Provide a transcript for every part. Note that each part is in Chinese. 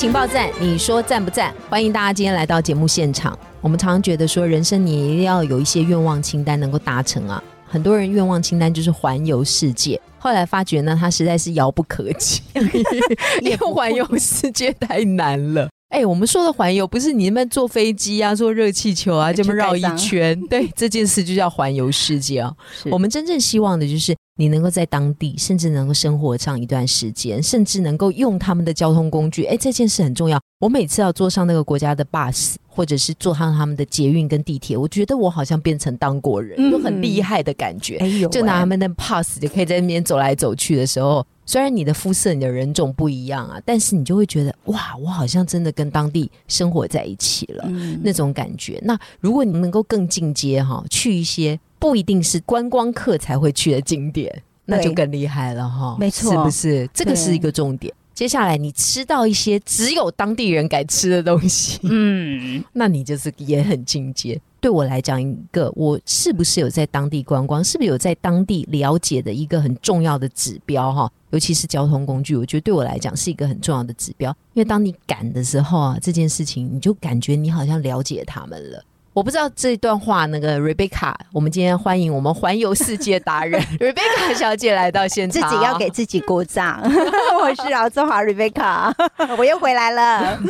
情报站，你说赞不赞？欢迎大家今天来到节目现场。我们常常觉得说，人生你一定要有一些愿望清单能够达成啊。很多人愿望清单就是环游世界，后来发觉呢，它实在是遥不可及，因为环游世界太难了。哎，我们说的环游不是你们坐飞机啊，坐热气球啊，这么绕一圈。对，这件事就叫环游世界啊。我们真正希望的就是你能够在当地，甚至能够生活上一段时间，甚至能够用他们的交通工具。哎，这件事很重要。我每次要坐上那个国家的 bus，或者是坐上他们的捷运跟地铁，我觉得我好像变成当国人，有很厉害的感觉。就拿他们的 pass，就可以在那边走来走去的时候。虽然你的肤色、你的人种不一样啊，但是你就会觉得哇，我好像真的跟当地生活在一起了，那种感觉。那如果你能够更进阶哈，去一些不一定是观光客才会去的景点，那就更厉害了哈。没错，是不是？这个是一个重点。接下来你吃到一些只有当地人敢吃的东西，嗯，那你就是也很进阶。对我来讲，一个我是不是有在当地观光，是不是有在当地了解的一个很重要的指标哈？尤其是交通工具，我觉得对我来讲是一个很重要的指标。因为当你赶的时候啊，这件事情你就感觉你好像了解他们了。我不知道这段话，那个 Rebecca，我们今天欢迎我们环游世界达人 Rebecca 小姐来到现场，自己要给自己鼓掌。我是饶志华 Rebecca，我又回来了。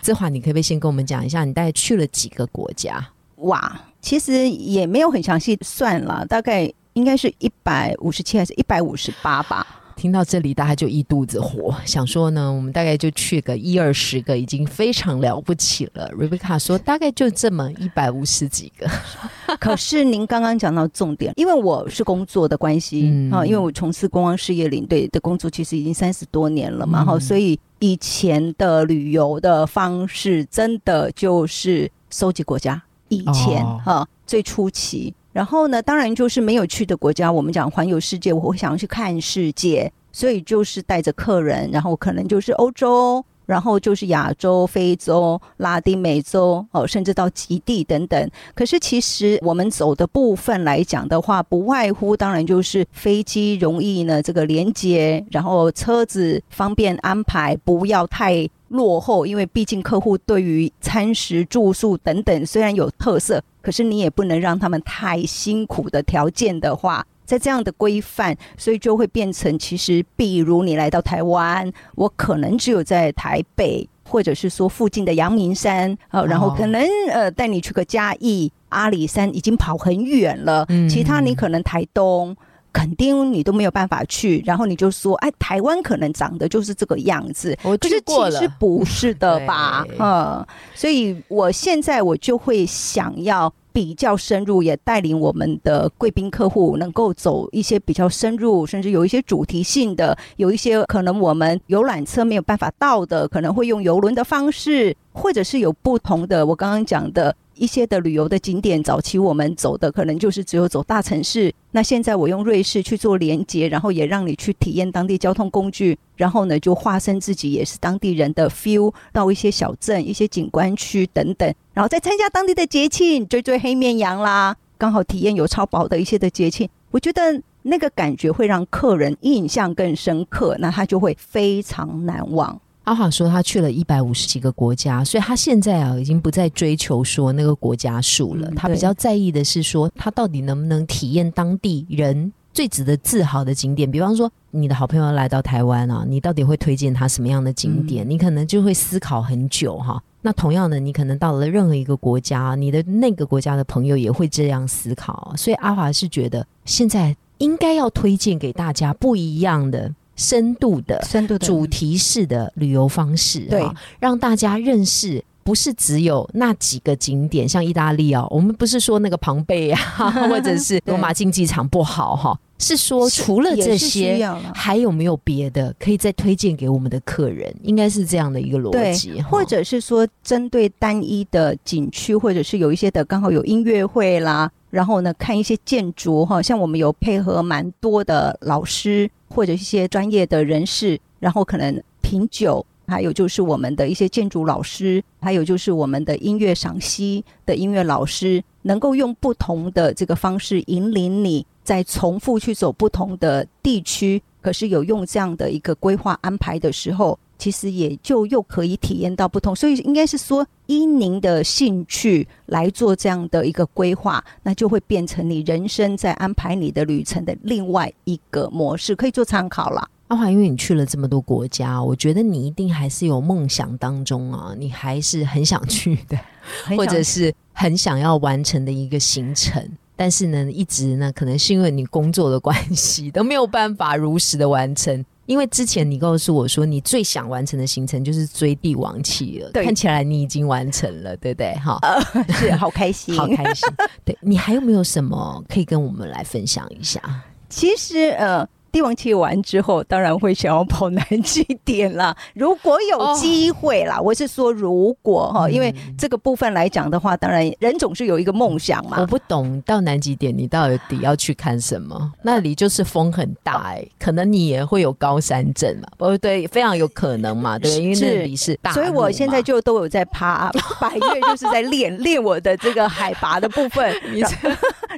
志华，你可不可以先跟我们讲一下，你大概去了几个国家？哇，其实也没有很详细算了，大概应该是一百五十七还是一百五十八吧。听到这里，大家就一肚子火，想说呢，我们大概就去个一二十个，已经非常了不起了。Rebecca 说，大概就这么一百五十几个。可是您刚刚讲到重点，因为我是工作的关系啊，因为我从事公安事业领队的工作，其实已经三十多年了嘛，哈，所以以前的旅游的方式，真的就是收集国家。以前哈最初期，然后呢，当然就是没有去的国家，我们讲环游世界，我会想要去看世界，所以就是带着客人，然后可能就是欧洲，然后就是亚洲、非洲、拉丁美洲，哦，甚至到极地等等。可是其实我们走的部分来讲的话，不外乎当然就是飞机容易呢，这个连接，然后车子方便安排，不要太。落后，因为毕竟客户对于餐食住宿等等虽然有特色，可是你也不能让他们太辛苦的条件的话，在这样的规范，所以就会变成其实，比如你来到台湾，我可能只有在台北，或者是说附近的阳明山，呃，然后可能呃带你去个嘉义、阿里山，已经跑很远了，其他你可能台东。肯定你都没有办法去，然后你就说，哎，台湾可能长得就是这个样子，我去过了，其实不是的吧？嗯，所以我现在我就会想要比较深入，也带领我们的贵宾客户能够走一些比较深入，甚至有一些主题性的，有一些可能我们游览车没有办法到的，可能会用游轮的方式，或者是有不同的，我刚刚讲的。一些的旅游的景点，早期我们走的可能就是只有走大城市。那现在我用瑞士去做连接，然后也让你去体验当地交通工具，然后呢就化身自己也是当地人的 feel，到一些小镇、一些景观区等等，然后再参加当地的节庆，追追黑面羊啦，刚好体验有超薄的一些的节庆，我觉得那个感觉会让客人印象更深刻，那他就会非常难忘。阿华说他去了一百五十几个国家，所以他现在啊已经不再追求说那个国家数了，他比较在意的是说他到底能不能体验当地人最值得自豪的景点。比方说你的好朋友来到台湾啊，你到底会推荐他什么样的景点？你可能就会思考很久哈。那同样的，你可能到了任何一个国家，你的那个国家的朋友也会这样思考。所以阿华是觉得现在应该要推荐给大家不一样的。深度的、深度的。主题式的旅游方式，对，让大家认识，不是只有那几个景点，像意大利哦，我们不是说那个庞贝啊，或者是罗马竞技场不好哈，是说除了这些，还有没有别的可以再推荐给我们的客人？应该是这样的一个逻辑，或者是说针对单一的景区，或者是有一些的刚好有音乐会啦，然后呢看一些建筑哈，像我们有配合蛮多的老师或者一些专业的人士，然后可能品酒。还有就是我们的一些建筑老师，还有就是我们的音乐赏析的音乐老师，能够用不同的这个方式引领你，在重复去走不同的地区。可是有用这样的一个规划安排的时候，其实也就又可以体验到不同。所以应该是说，依您的兴趣来做这样的一个规划，那就会变成你人生在安排你的旅程的另外一个模式，可以做参考了。阿华，因为你去了这么多国家，我觉得你一定还是有梦想当中啊，你还是很想去的，或者是很想要完成的一个行程。但是呢，一直呢，可能是因为你工作的关系，都没有办法如实的完成。因为之前你告诉我说，你最想完成的行程就是追帝王企鹅，看起来你已经完成了，对不对？哈，是好开心，好开心。对你还有没有什么可以跟我们来分享一下？其实，呃。帝王蟹完之后，当然会想要跑南极点啦。如果有机会啦，我是说如果哈，因为这个部分来讲的话，当然人总是有一个梦想嘛。我不懂到南极点，你到底要去看什么？那里就是风很大哎，可能你也会有高山症嘛？哦对，非常有可能嘛，对，因为那里是大。所以我现在就都有在爬 百越，就是在练练我的这个海拔的部分，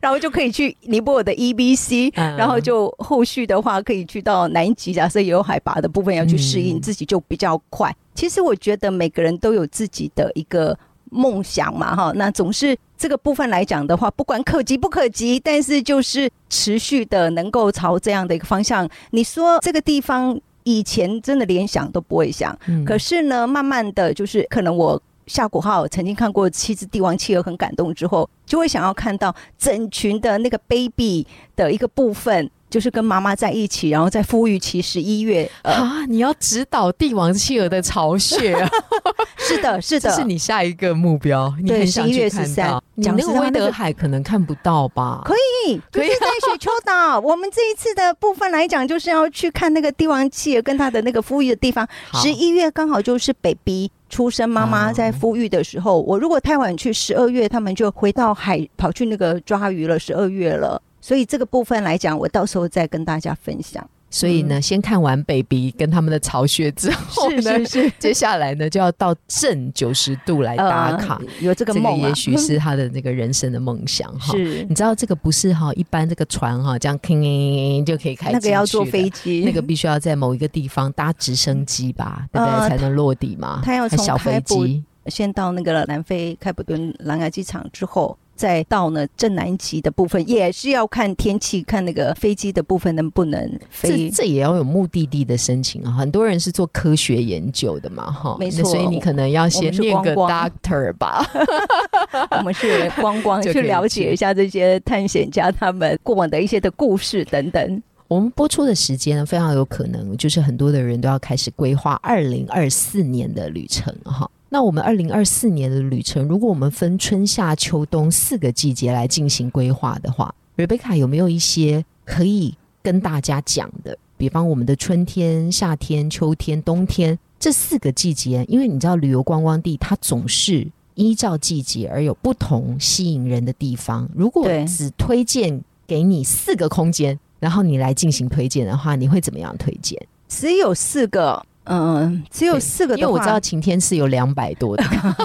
然后就可以去尼泊尔的 E B C，然后就后续的。话可以去到南极，假设也有海拔的部分要去适应，自己就比较快。其实我觉得每个人都有自己的一个梦想嘛，哈，那总是这个部分来讲的话，不管可及不可及，但是就是持续的能够朝这样的一个方向。你说这个地方以前真的连想都不会想，可是呢，慢慢的就是可能我夏古浩曾经看过七只帝王企鹅很感动之后，就会想要看到整群的那个 baby 的一个部分。就是跟妈妈在一起，然后在富裕期十一月啊，你要指导帝王企鹅的巢穴，啊 是的，是的，这是你下一个目标。对，十一月十三，你那个威德海可能看不到吧？可以，可以在雪丘岛。我们这一次的部分来讲，就是要去看那个帝王企鹅跟它的那个富裕的地方。十一月刚好就是 baby 出生，妈妈在富裕的时候。我如果太晚去，十二月他们就回到海，跑去那个抓鱼了。十二月了。所以这个部分来讲，我到时候再跟大家分享。所以呢，先看完 baby 跟他们的巢穴之后呢，接下来呢就要到正九十度来打卡。有这个梦，也许 是他的那个人生的梦想哈。是，你知道这个不是哈，一般这个船哈这样就可以开。那个要坐飞机，那个必须要在某一个地方搭直升机吧，对不对？才能落地嘛。他要从小飞机先到那个南非开普敦蓝牙机场之后。再到呢正南极的部分，也是要看天气，看那个飞机的部分能不能飞。这也要有目的地的申请啊。很多人是做科学研究的嘛，哈，没错。所以你可能要先念个 doctor 吧。我们是光光 去了解一下这些探险家他们过往的一些的故事等等。我们播出的时间呢，非常有可能就是很多的人都要开始规划二零二四年的旅程，哈。那我们二零二四年的旅程，如果我们分春夏秋冬四个季节来进行规划的话，Rebecca 有没有一些可以跟大家讲的？比方我们的春天、夏天、秋天、冬天这四个季节，因为你知道旅游观光地它总是依照季节而有不同吸引人的地方。如果只推荐给你四个空间，然后你来进行推荐的话，你会怎么样推荐？只有四个。嗯，只有四个，因为我知道晴天是有两百多的，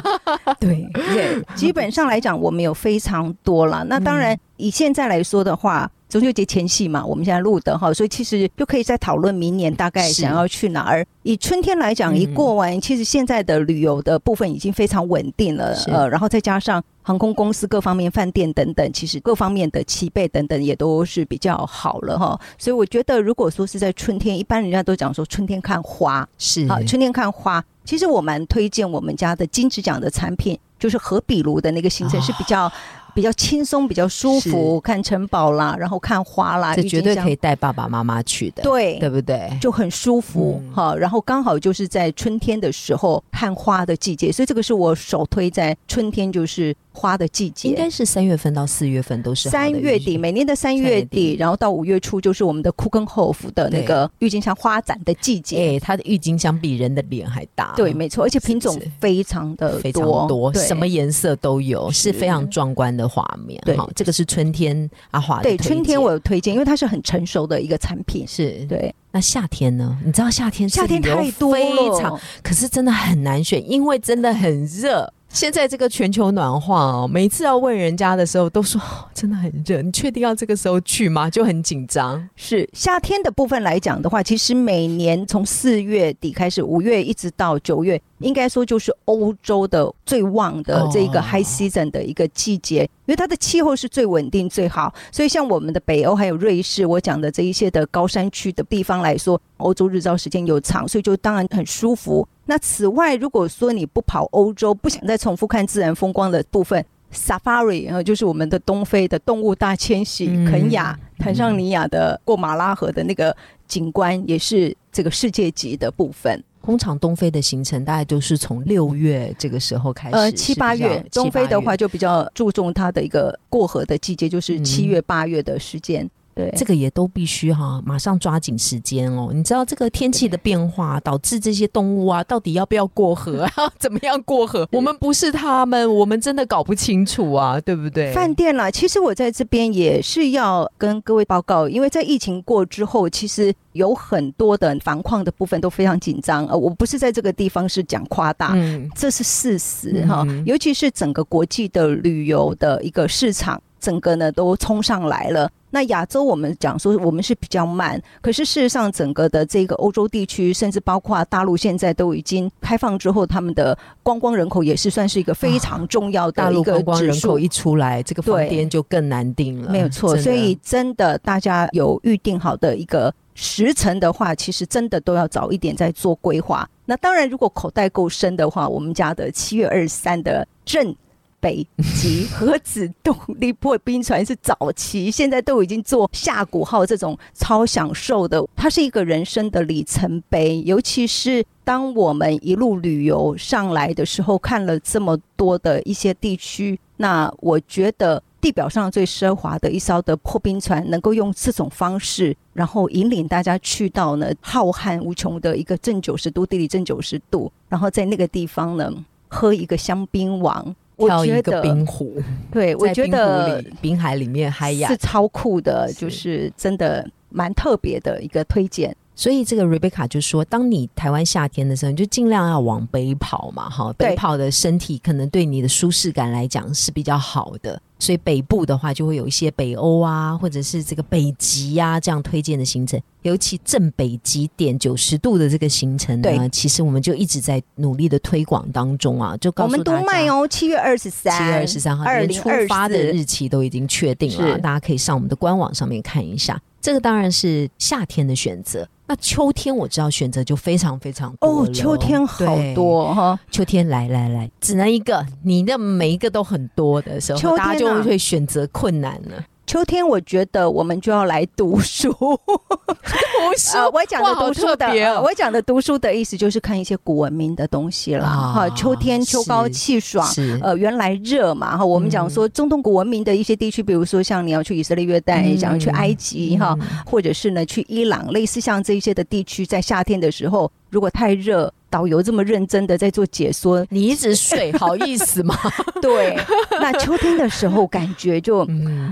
对对，基本上来讲，我们有非常多了。那当然，以现在来说的话。中秋节前夕嘛，我们现在录的哈，所以其实就可以再讨论明年大概想要去哪儿。以春天来讲，一过完，其实现在的旅游的部分已经非常稳定了，呃，然后再加上航空公司各方面、饭店等等，其实各方面的齐备等等也都是比较好了哈。所以我觉得，如果说是在春天，一般人家都讲说春天看花是好，春天看花，其实我蛮推荐我们家的金子奖的产品，就是和比卢的那个行程是比较。比较轻松，比较舒服，看城堡啦，然后看花啦，这绝对可以带爸爸妈妈去的，对，对不对？就很舒服哈。然后刚好就是在春天的时候看花的季节，所以这个是我首推在春天，就是花的季节，应该是三月份到四月份都是三月底，每年的三月底，然后到五月初就是我们的库根霍夫的那个郁金香花展的季节。哎，它的郁金香比人的脸还大。对，没错，而且品种非常的非常多，什么颜色都有，是非常壮观的画面。对，这个是春天阿华对春天我有推荐，因为它是很成熟的一个产品。是对。那夏天呢？你知道夏天夏天太多了，可是真的很难选，因为真的很热。现在这个全球暖化哦，每次要问人家的时候，都说真的很热。你确定要这个时候去吗？就很紧张。是夏天的部分来讲的话，其实每年从四月底开始，五月一直到九月，应该说就是欧洲的最旺的这个 high season 的一个季节，因为它的气候是最稳定最好。所以像我们的北欧还有瑞士，我讲的这一些的高山区的地方来说，欧洲日照时间又长，所以就当然很舒服。那此外，如果说你不跑欧洲，不想再重复看自然风光的部分，Safari，然后就是我们的东非的动物大迁徙，肯亚、坦桑尼亚的过马拉河的那个景观，也是这个世界级的部分。通常东非的行程大概都是从六月这个时候开始，呃，七八月。东非的话就比较注重它的一个过河的季节，就是七月八月的时间。对，这个也都必须哈，马上抓紧时间哦。你知道这个天气的变化导致这些动物啊，到底要不要过河啊？怎么样过河？我们不是他们，我们真的搞不清楚啊，对不对？饭店啦，其实我在这边也是要跟各位报告，因为在疫情过之后，其实有很多的防控的部分都非常紧张。呃，我不是在这个地方是讲夸大，这是事实哈。尤其是整个国际的旅游的一个市场。整个呢都冲上来了。那亚洲我们讲说我们是比较慢，可是事实上整个的这个欧洲地区，甚至包括大陆，现在都已经开放之后，他们的观光人口也是算是一个非常重要的一个观光人口一出来，这个房间就更难定了。没有错，所以真的大家有预定好的一个时辰的话，其实真的都要早一点在做规划。那当然，如果口袋够深的话，我们家的七月二十三的正。北极核子动力破冰船是早期，现在都已经做下古号这种超享受的，它是一个人生的里程碑。尤其是当我们一路旅游上来的时候，看了这么多的一些地区，那我觉得地表上最奢华的一艘的破冰船，能够用这种方式，然后引领大家去到呢浩瀚无穷的一个正九十度地理正九十度，然后在那个地方呢喝一个香槟王。跳一个冰湖，对我觉得冰海里面嗨呀是超酷的，就是真的蛮特别的一个推荐。所以这个 Rebecca 就说，当你台湾夏天的时候，你就尽量要往北跑嘛，哈，北跑的身体可能对你的舒适感来讲是比较好的。所以北部的话，就会有一些北欧啊，或者是这个北极呀这样推荐的行程。尤其正北极点九十度的这个行程呢，其实我们就一直在努力的推广当中啊，就告诉大家，我们都卖哦，七月二十三，七月二十三号连出发的日期都已经确定了，大家可以上我们的官网上面看一下。这个当然是夏天的选择。那秋天我知道选择就非常非常多哦，秋天好多哈，秋天来来来，只能一个，你的每一个都很多的时候，大家就会选择困难了。秋天，我觉得我们就要来读书。读书，我讲的读书的，我讲的读书的意思就是看一些古文明的东西了。哈，秋天秋高气爽，呃，原来热嘛。哈，我们讲说中东古文明的一些地区，比如说像你要去以色列、约旦，想要去埃及，哈，或者是呢去伊朗，类似像这些的地区，在夏天的时候，如果太热。导游这么认真的在做解说，你一直睡，好意思吗？对，那秋天的时候感觉就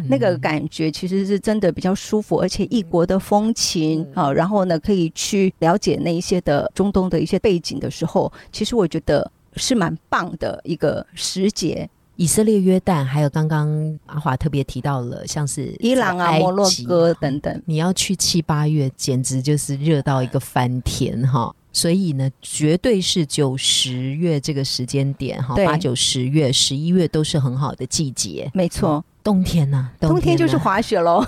那个感觉其实是真的比较舒服，而且异国的风情啊，然后呢可以去了解那一些的中东的一些背景的时候，其实我觉得是蛮棒的一个时节。以色列、约旦，还有刚刚阿华特别提到了，像是伊朗啊、摩洛哥等等，你要去七八月，简直就是热到一个翻天哈。所以呢，绝对是九十月这个时间点哈，八九十月、十一月都是很好的季节。没错，冬天呢，冬天就是滑雪喽。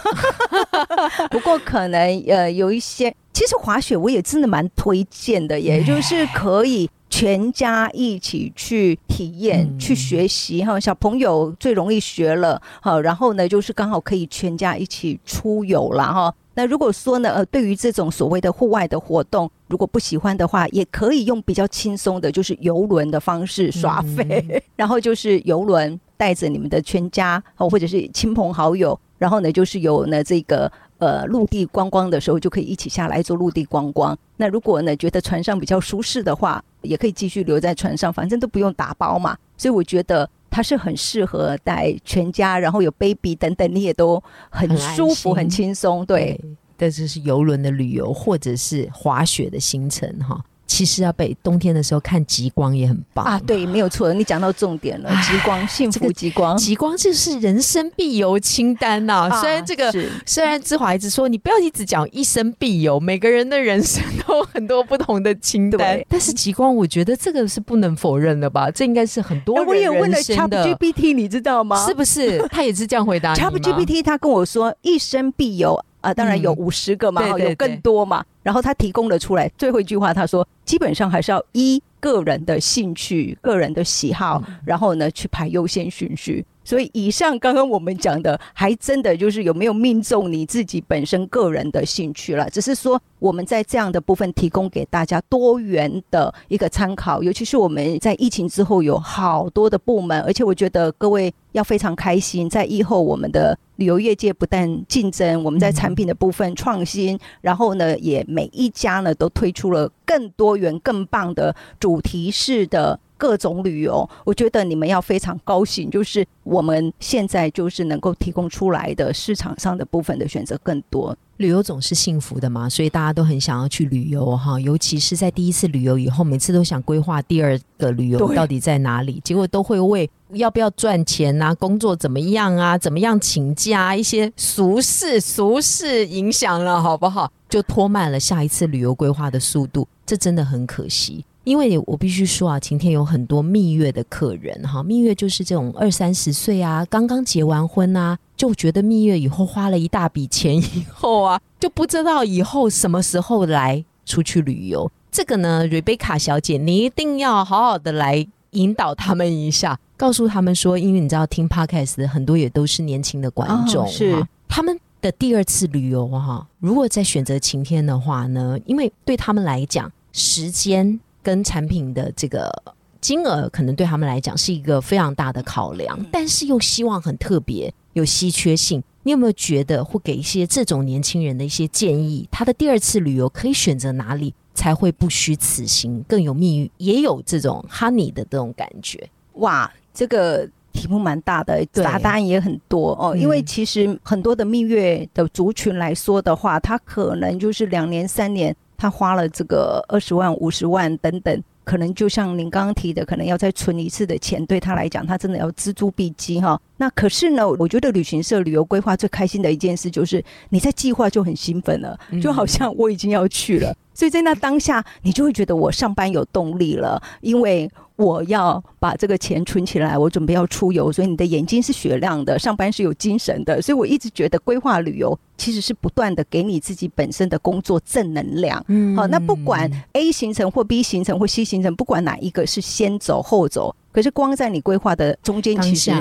不过可能呃有一些，其实滑雪我也真的蛮推荐的，也就是可以全家一起去体验、去学习哈。小朋友最容易学了，好，然后呢就是刚好可以全家一起出游了哈。那如果说呢，呃，对于这种所谓的户外的活动，如果不喜欢的话，也可以用比较轻松的，就是游轮的方式耍飞，然后就是游轮带着你们的全家哦，或者是亲朋好友，然后呢，就是有呢这个呃陆地观光的时候，就可以一起下来做陆地观光。那如果呢觉得船上比较舒适的话，也可以继续留在船上，反正都不用打包嘛。所以我觉得。它是很适合带全家，然后有 baby 等等，你也都很舒服、很轻松。对，这就是游轮的旅游，或者是滑雪的行程，哈。其实要被冬天的时候看极光也很棒啊！对，没有错，你讲到重点了，极光，幸福极光，极光就是人生必游清单呐。虽然这个，虽然志华一直说你不要一直讲一生必游，每个人的人生都有很多不同的清单，但是极光，我觉得这个是不能否认的吧？这应该是很多人。我也问了 ChatGPT，你知道吗？是不是？他也是这样回答 ChatGPT，他跟我说一生必游。啊，当然有五十个嘛，有更多嘛。然后他提供了出来，最后一句话他说，基本上还是要依个人的兴趣、个人的喜好，然后呢去排优先顺序。所以以上刚刚我们讲的，还真的就是有没有命中你自己本身个人的兴趣了。只是说我们在这样的部分提供给大家多元的一个参考，尤其是我们在疫情之后有好多的部门，而且我觉得各位要非常开心，在疫后我们的旅游业界不但竞争，我们在产品的部分创新，然后呢也每一家呢都推出了更多元、更棒的主题式的。各种旅游，我觉得你们要非常高兴，就是我们现在就是能够提供出来的市场上的部分的选择更多。旅游总是幸福的嘛，所以大家都很想要去旅游哈，尤其是在第一次旅游以后，每次都想规划第二个旅游到底在哪里，结果都会为要不要赚钱啊、工作怎么样啊、怎么样请假一些俗事俗事影响了，好不好？就拖慢了下一次旅游规划的速度，这真的很可惜。因为我必须说啊，晴天有很多蜜月的客人哈，蜜月就是这种二三十岁啊，刚刚结完婚啊，就觉得蜜月以后花了一大笔钱以后啊，就不知道以后什么时候来出去旅游。这个呢，瑞贝卡小姐，你一定要好好的来引导他们一下，告诉他们说，因为你知道听 podcast 的很多也都是年轻的观众，是他们的第二次旅游哈，如果在选择晴天的话呢，因为对他们来讲时间。跟产品的这个金额，可能对他们来讲是一个非常大的考量，但是又希望很特别、有稀缺性。你有没有觉得，会给一些这种年轻人的一些建议？他的第二次旅游可以选择哪里，才会不虚此行，更有蜜语，也有这种 honey 的这种感觉？哇，这个题目蛮大的，答答案也很多哦。因为其实很多的蜜月的族群来说的话，他可能就是两年、三年。他花了这个二十万、五十万等等，可能就像您刚刚提的，可能要再存一次的钱，对他来讲，他真的要锱铢必较哈。那可是呢，我觉得旅行社旅游规划最开心的一件事，就是你在计划就很兴奋了，就好像我已经要去了。所以在那当下，你就会觉得我上班有动力了，因为我要把这个钱存起来，我准备要出游，所以你的眼睛是雪亮的，上班是有精神的。所以我一直觉得规划旅游其实是不断的给你自己本身的工作正能量。嗯，好，那不管 A 行程或 B 行程或 C 行程，不管哪一个是先走后走，可是光在你规划的中间，其实。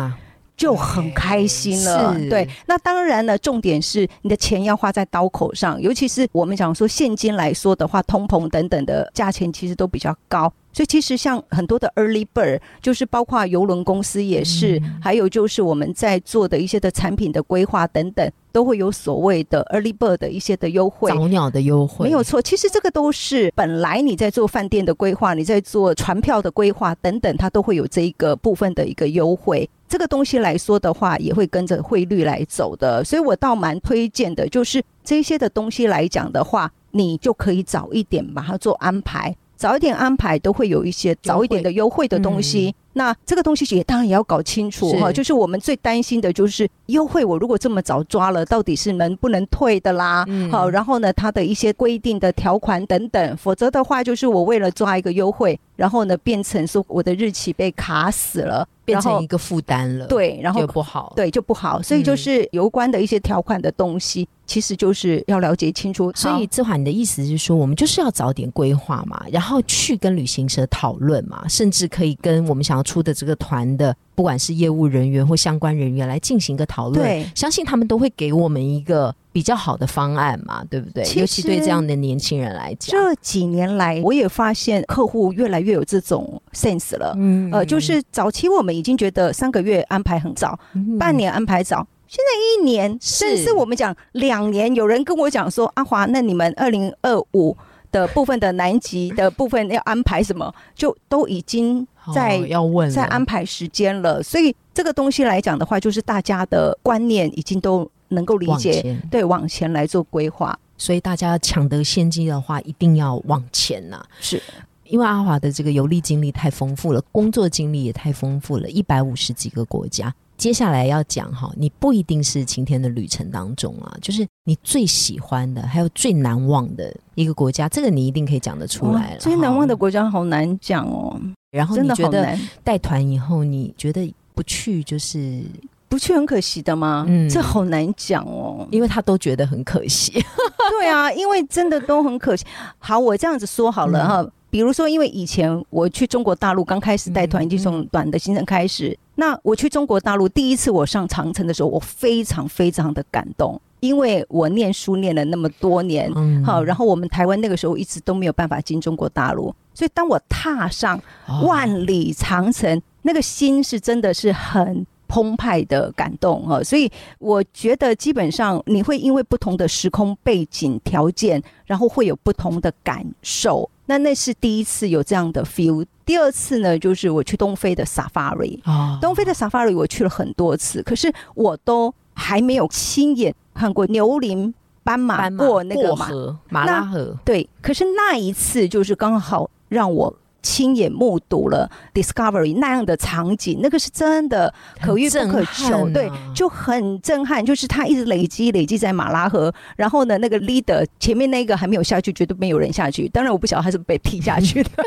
就很开心了，对。那当然了，重点是你的钱要花在刀口上，尤其是我们讲说现金来说的话，通膨等等的价钱其实都比较高。所以其实像很多的 early bird，就是包括邮轮公司也是，还有就是我们在做的一些的产品的规划等等，都会有所谓的 early bird 的一些的优惠，早鸟的优惠，没有错。其实这个都是本来你在做饭店的规划，你在做船票的规划等等，它都会有这一个部分的一个优惠。这个东西来说的话，也会跟着汇率来走的。所以我倒蛮推荐的，就是这些的东西来讲的话，你就可以早一点把它做安排。早一点安排都会有一些早一点的优惠的东西，那这个东西也当然也要搞清楚哈。就是我们最担心的就是优惠，我如果这么早抓了，到底是能不能退的啦？好，然后呢，它的一些规定的条款等等，否则的话，就是我为了抓一个优惠，然后呢，变成说我的日期被卡死了。变成一个负担了，对，然后就不好，对，就不好。所以就是有关的一些条款的东西，其实就是要了解清楚。所以志华，你的意思是说，我们就是要早点规划嘛，然后去跟旅行社讨论嘛，甚至可以跟我们想要出的这个团的，不管是业务人员或相关人员来进行一个讨论，对，相信他们都会给我们一个比较好的方案嘛，对不对？尤其对这样的年轻人来讲，这几年来我也发现客户越来越有这种 sense 了。嗯，呃，就是早期我们已经觉得三个月安排很早，半年安排早，现在一年，甚至我们讲两年，有人跟我讲说，阿华，那你们二零二五。的部分的南极的部分要安排什么，就都已经在要问在安排时间了。所以这个东西来讲的话，就是大家的观念已经都能够理解，对，往前来做规划。所以大家抢得先机的话，一定要往前呐。是因为阿华的这个游历经历太丰富了，工作经历也太丰富了，一百五十几个国家。接下来要讲哈，你不一定是晴天的旅程当中啊，就是你最喜欢的，还有最难忘的一个国家，这个你一定可以讲得出来了。最难忘的国家好难讲哦。然后你觉得带团以后，你觉得不去就是不去很可惜的吗？嗯，这好难讲哦，因为他都觉得很可惜。对啊，因为真的都很可惜。好，我这样子说好了哈。比如说，因为以前我去中国大陆刚开始带团，就从短的行程开始。那我去中国大陆第一次我上长城的时候，我非常非常的感动，因为我念书念了那么多年，好，然后我们台湾那个时候一直都没有办法进中国大陆，所以当我踏上万里长城，那个心是真的是很澎湃的感动啊！所以我觉得基本上你会因为不同的时空背景条件，然后会有不同的感受。那那是第一次有这样的 feel。第二次呢，就是我去东非的 safari 啊，东非的 safari 我去了很多次，可是我都还没有亲眼看过牛羚斑马过那个河马拉河。对，可是那一次就是刚好让我。亲眼目睹了 Discovery 那样的场景，那个是真的可遇不可求，对，就很震撼。就是他一直累积累积在马拉河，然后呢，那个 leader 前面那个还没有下去，绝对没有人下去。当然我不晓得他是被踢下去的，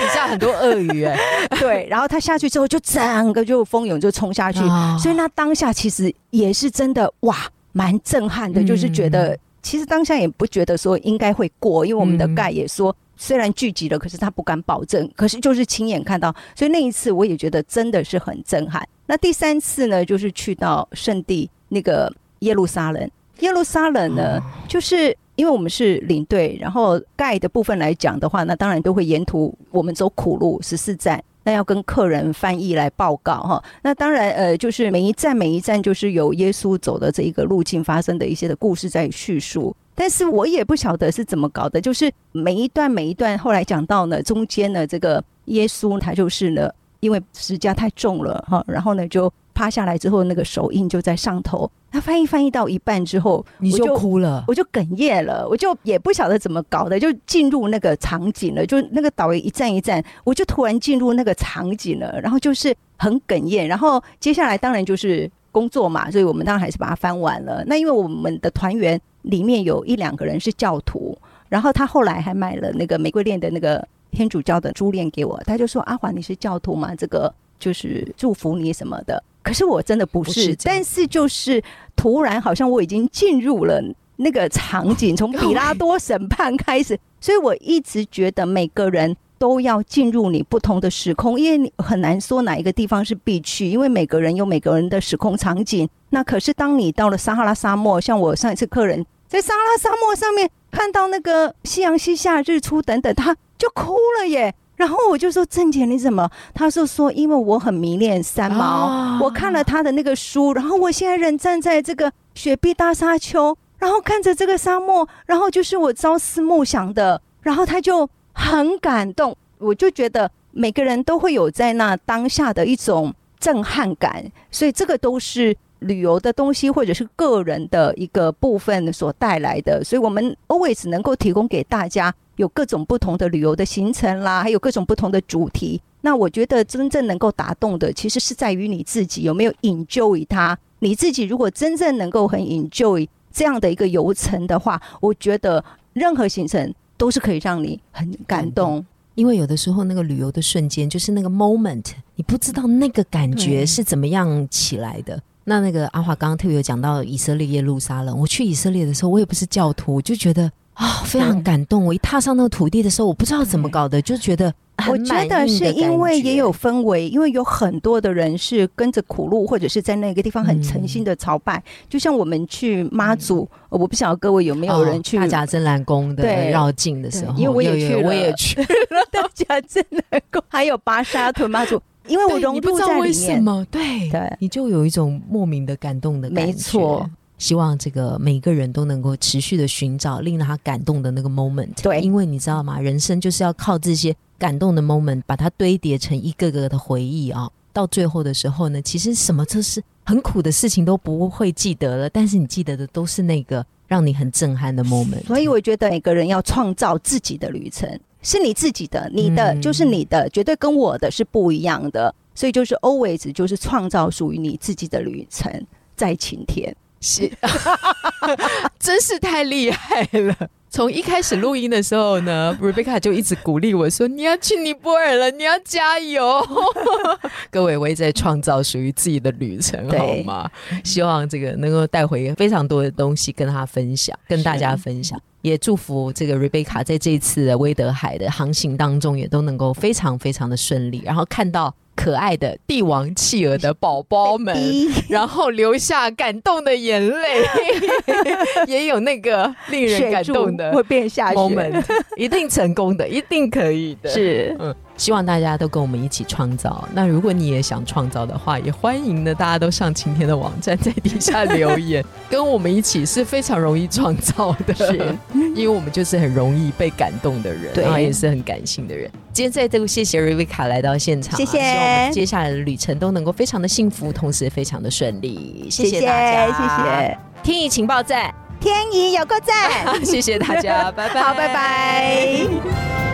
底下很多鳄鱼哎，对。然后他下去之后，就整个就蜂拥就冲下去，所以那当下其实也是真的哇，蛮震撼的。就是觉得其实当下也不觉得说应该会过，因为我们的盖也说。虽然聚集了，可是他不敢保证。可是就是亲眼看到，所以那一次我也觉得真的是很震撼。那第三次呢，就是去到圣地那个耶路撒冷。耶路撒冷呢，就是因为我们是领队，然后盖的部分来讲的话，那当然都会沿途我们走苦路十四站，那要跟客人翻译来报告哈。那当然呃，就是每一站每一站就是有耶稣走的这一个路径发生的一些的故事在叙述。但是我也不晓得是怎么搞的，就是每一段每一段后来讲到呢，中间呢这个耶稣他就是呢，因为石架太重了哈，然后呢就趴下来之后，那个手印就在上头。他翻译翻译到一半之后，你就哭了，我就哽咽了，我就也不晓得怎么搞的，就进入那个场景了，就那个导游一站一站，我就突然进入那个场景了，然后就是很哽咽，然后接下来当然就是工作嘛，所以我们当然还是把它翻完了。那因为我们的团员。里面有一两个人是教徒，然后他后来还买了那个玫瑰链的那个天主教的珠链给我，他就说：“阿华，你是教徒吗？这个就是祝福你什么的。”可是我真的不是，但是就是突然好像我已经进入了那个场景，从比拉多审判开始，所以我一直觉得每个人都要进入你不同的时空，因为你很难说哪一个地方是必去，因为每个人有每个人的时空场景。那可是当你到了撒哈拉沙漠，像我上一次客人。在撒拉沙漠上面看到那个夕阳西下、日出等等，他就哭了耶。然后我就说：“郑姐，你怎么？”他说：“说因为我很迷恋三毛，我看了他的那个书，然后我现在人站在这个雪碧大沙丘，然后看着这个沙漠，然后就是我朝思暮想的。然后他就很感动，我就觉得每个人都会有在那当下的一种震撼感，所以这个都是。”旅游的东西，或者是个人的一个部分所带来的，所以我们 always 能够提供给大家有各种不同的旅游的行程啦，还有各种不同的主题。那我觉得真正能够打动的，其实是在于你自己有没有 enjoy 它。你自己如果真正能够很 enjoy 这样的一个游程的话，我觉得任何行程都是可以让你很感动。因为有的时候那个旅游的瞬间，就是那个 moment，你不知道那个感觉是怎么样起来的。那那个阿华刚刚特别有讲到以色列耶路撒冷，我去以色列的时候，我也不是教徒，我就觉得啊，非常感动。我一踏上那个土地的时候，我不知道怎么搞的，就觉得我觉得是因为也有氛围，因为有很多的人是跟着苦路，或者是在那个地方很诚心的朝拜。就像我们去妈祖，我不晓得各位有没有人去大甲真兰宫的绕境的时候，因为我也去，我也去。了大甲真兰宫，还有巴沙屯妈祖。因为我融入在里面，对对，你就有一种莫名的感动的感觉。没错，希望这个每个人都能够持续的寻找令他感动的那个 moment。对，因为你知道吗？人生就是要靠这些感动的 moment，把它堆叠成一个个的回忆啊。到最后的时候呢，其实什么都是很苦的事情都不会记得了，但是你记得的都是那个让你很震撼的 moment。所以我觉得每个人要创造自己的旅程。是你自己的，你的就是你的，绝对跟我的是不一样的，所以就是 always 就是创造属于你自己的旅程，在晴天，是，真是太厉害了。从一开始录音的时候呢，Rebecca 就一直鼓励我说：“你要去尼泊尔了，你要加油。”各位，我也在创造属于自己的旅程，好吗？希望这个能够带回非常多的东西跟他分享，跟大家分享。也祝福这个 Rebecca 在这次威德海的航行当中，也都能够非常非常的顺利，然后看到。可爱的帝王企鹅的宝宝们，然后流下感动的眼泪，也有那个令人感动的会变下雪，一定成功的，一定可以的，是。嗯。希望大家都跟我们一起创造。那如果你也想创造的话，也欢迎呢，大家都上晴天的网站，在底下留言，跟我们一起是非常容易创造的。是，因为我们就是很容易被感动的人，然后也是很感性的人。今天在这个谢谢瑞维卡来到现场，谢谢。希望我们接下来的旅程都能够非常的幸福，同时非常的顺利。谢谢大家，谢谢。天意情报站，天意有个赞，谢谢大家，拜拜，好，拜拜。